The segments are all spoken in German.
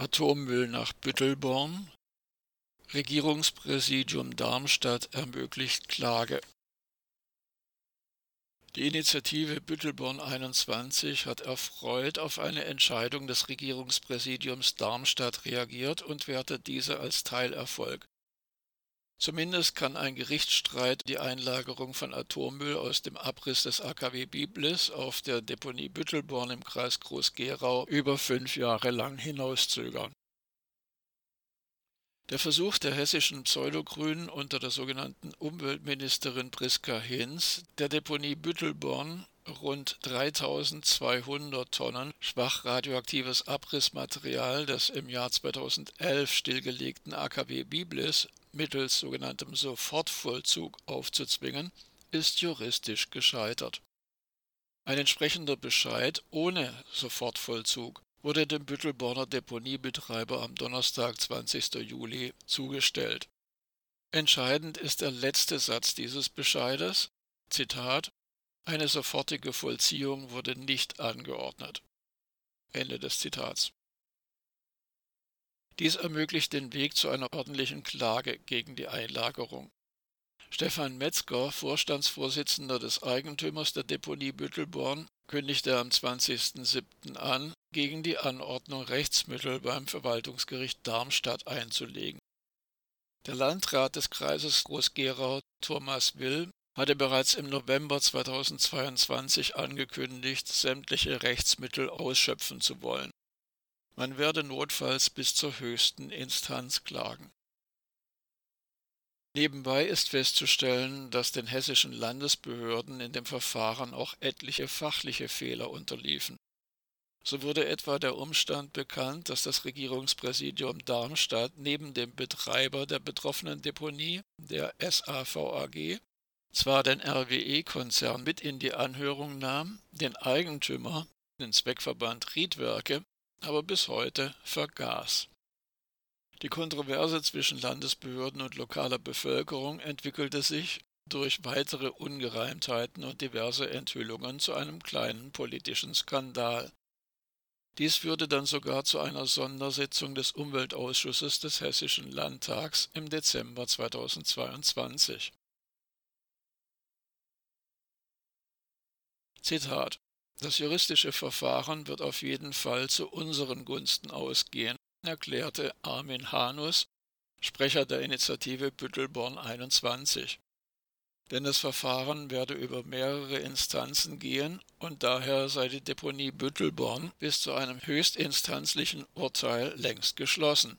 Atommüll nach Büttelborn. Regierungspräsidium Darmstadt ermöglicht Klage. Die Initiative Büttelborn 21 hat erfreut auf eine Entscheidung des Regierungspräsidiums Darmstadt reagiert und wertet diese als Teilerfolg. Zumindest kann ein Gerichtsstreit die Einlagerung von Atommüll aus dem Abriss des AKW Biblis auf der Deponie Büttelborn im Kreis Groß-Gerau über fünf Jahre lang hinauszögern. Der Versuch der hessischen Pseudogrünen unter der sogenannten Umweltministerin Priska Hinz, der Deponie Büttelborn rund 3200 Tonnen schwach radioaktives Abrissmaterial des im Jahr 2011 stillgelegten AKW Biblis mittels sogenanntem Sofortvollzug aufzuzwingen, ist juristisch gescheitert. Ein entsprechender Bescheid ohne Sofortvollzug wurde dem Büttelborner Deponiebetreiber am Donnerstag, 20. Juli, zugestellt. Entscheidend ist der letzte Satz dieses Bescheides, Zitat, eine sofortige Vollziehung wurde nicht angeordnet. Ende des Zitats. Dies ermöglicht den Weg zu einer ordentlichen Klage gegen die Einlagerung. Stefan Metzger, Vorstandsvorsitzender des Eigentümers der Deponie Büttelborn, kündigte am 20.07. an, gegen die Anordnung Rechtsmittel beim Verwaltungsgericht Darmstadt einzulegen. Der Landrat des Kreises Groß-Gerau, Thomas Will, hatte bereits im November 2022 angekündigt, sämtliche Rechtsmittel ausschöpfen zu wollen. Man werde notfalls bis zur höchsten Instanz klagen. Nebenbei ist festzustellen, dass den hessischen Landesbehörden in dem Verfahren auch etliche fachliche Fehler unterliefen. So wurde etwa der Umstand bekannt, dass das Regierungspräsidium Darmstadt neben dem Betreiber der betroffenen Deponie, der SAVAG, zwar den RWE-Konzern mit in die Anhörung nahm, den Eigentümer, den Zweckverband Riedwerke, aber bis heute vergaß. Die Kontroverse zwischen Landesbehörden und lokaler Bevölkerung entwickelte sich durch weitere Ungereimtheiten und diverse Enthüllungen zu einem kleinen politischen Skandal. Dies führte dann sogar zu einer Sondersitzung des Umweltausschusses des Hessischen Landtags im Dezember 2022. Zitat Das juristische Verfahren wird auf jeden Fall zu unseren Gunsten ausgehen, erklärte Armin Hanus, Sprecher der Initiative Büttelborn 21 denn das Verfahren werde über mehrere Instanzen gehen und daher sei die Deponie Büttelborn bis zu einem höchstinstanzlichen Urteil längst geschlossen.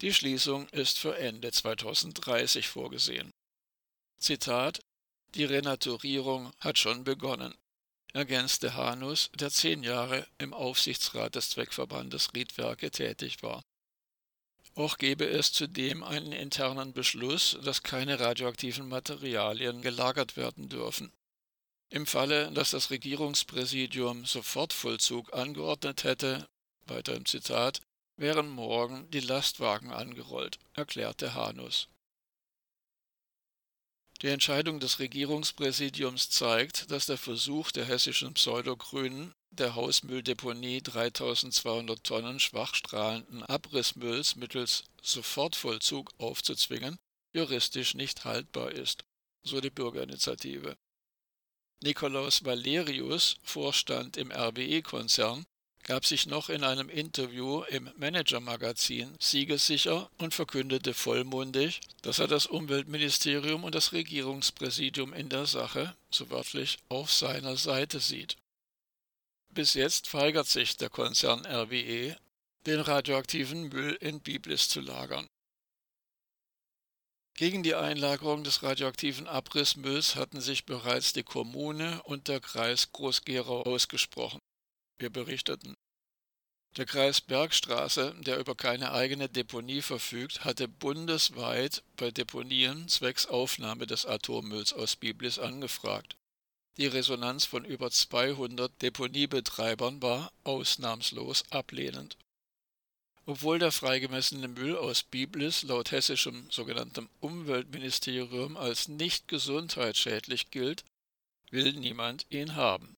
Die Schließung ist für Ende 2030 vorgesehen. Zitat Die Renaturierung hat schon begonnen, ergänzte Hanus, der zehn Jahre im Aufsichtsrat des Zweckverbandes Riedwerke tätig war. Auch gebe es zudem einen internen Beschluss, dass keine radioaktiven Materialien gelagert werden dürfen. Im Falle, dass das Regierungspräsidium Sofortvollzug angeordnet hätte, weiter im Zitat, wären morgen die Lastwagen angerollt, erklärte Hanus. Die Entscheidung des Regierungspräsidiums zeigt, dass der Versuch der hessischen Pseudogrünen, der Hausmülldeponie 3200 Tonnen schwachstrahlenden Abrissmülls mittels Sofortvollzug aufzuzwingen, juristisch nicht haltbar ist, so die Bürgerinitiative. Nikolaus Valerius, Vorstand im RWE-Konzern, gab sich noch in einem Interview im Manager-Magazin siegessicher und verkündete vollmundig, dass er das Umweltministerium und das Regierungspräsidium in der Sache, so wörtlich, auf seiner Seite sieht. Bis jetzt weigert sich der Konzern RWE, den radioaktiven Müll in Biblis zu lagern. Gegen die Einlagerung des radioaktiven Abrissmülls hatten sich bereits die Kommune und der Kreis Groß-Gerau ausgesprochen. Wir berichteten. Der Kreis Bergstraße, der über keine eigene Deponie verfügt, hatte bundesweit bei Deponien zwecks Aufnahme des Atommülls aus Biblis angefragt. Die Resonanz von über 200 Deponiebetreibern war ausnahmslos ablehnend. Obwohl der freigemessene Müll aus Biblis laut hessischem sogenanntem Umweltministerium als nicht gesundheitsschädlich gilt, will niemand ihn haben.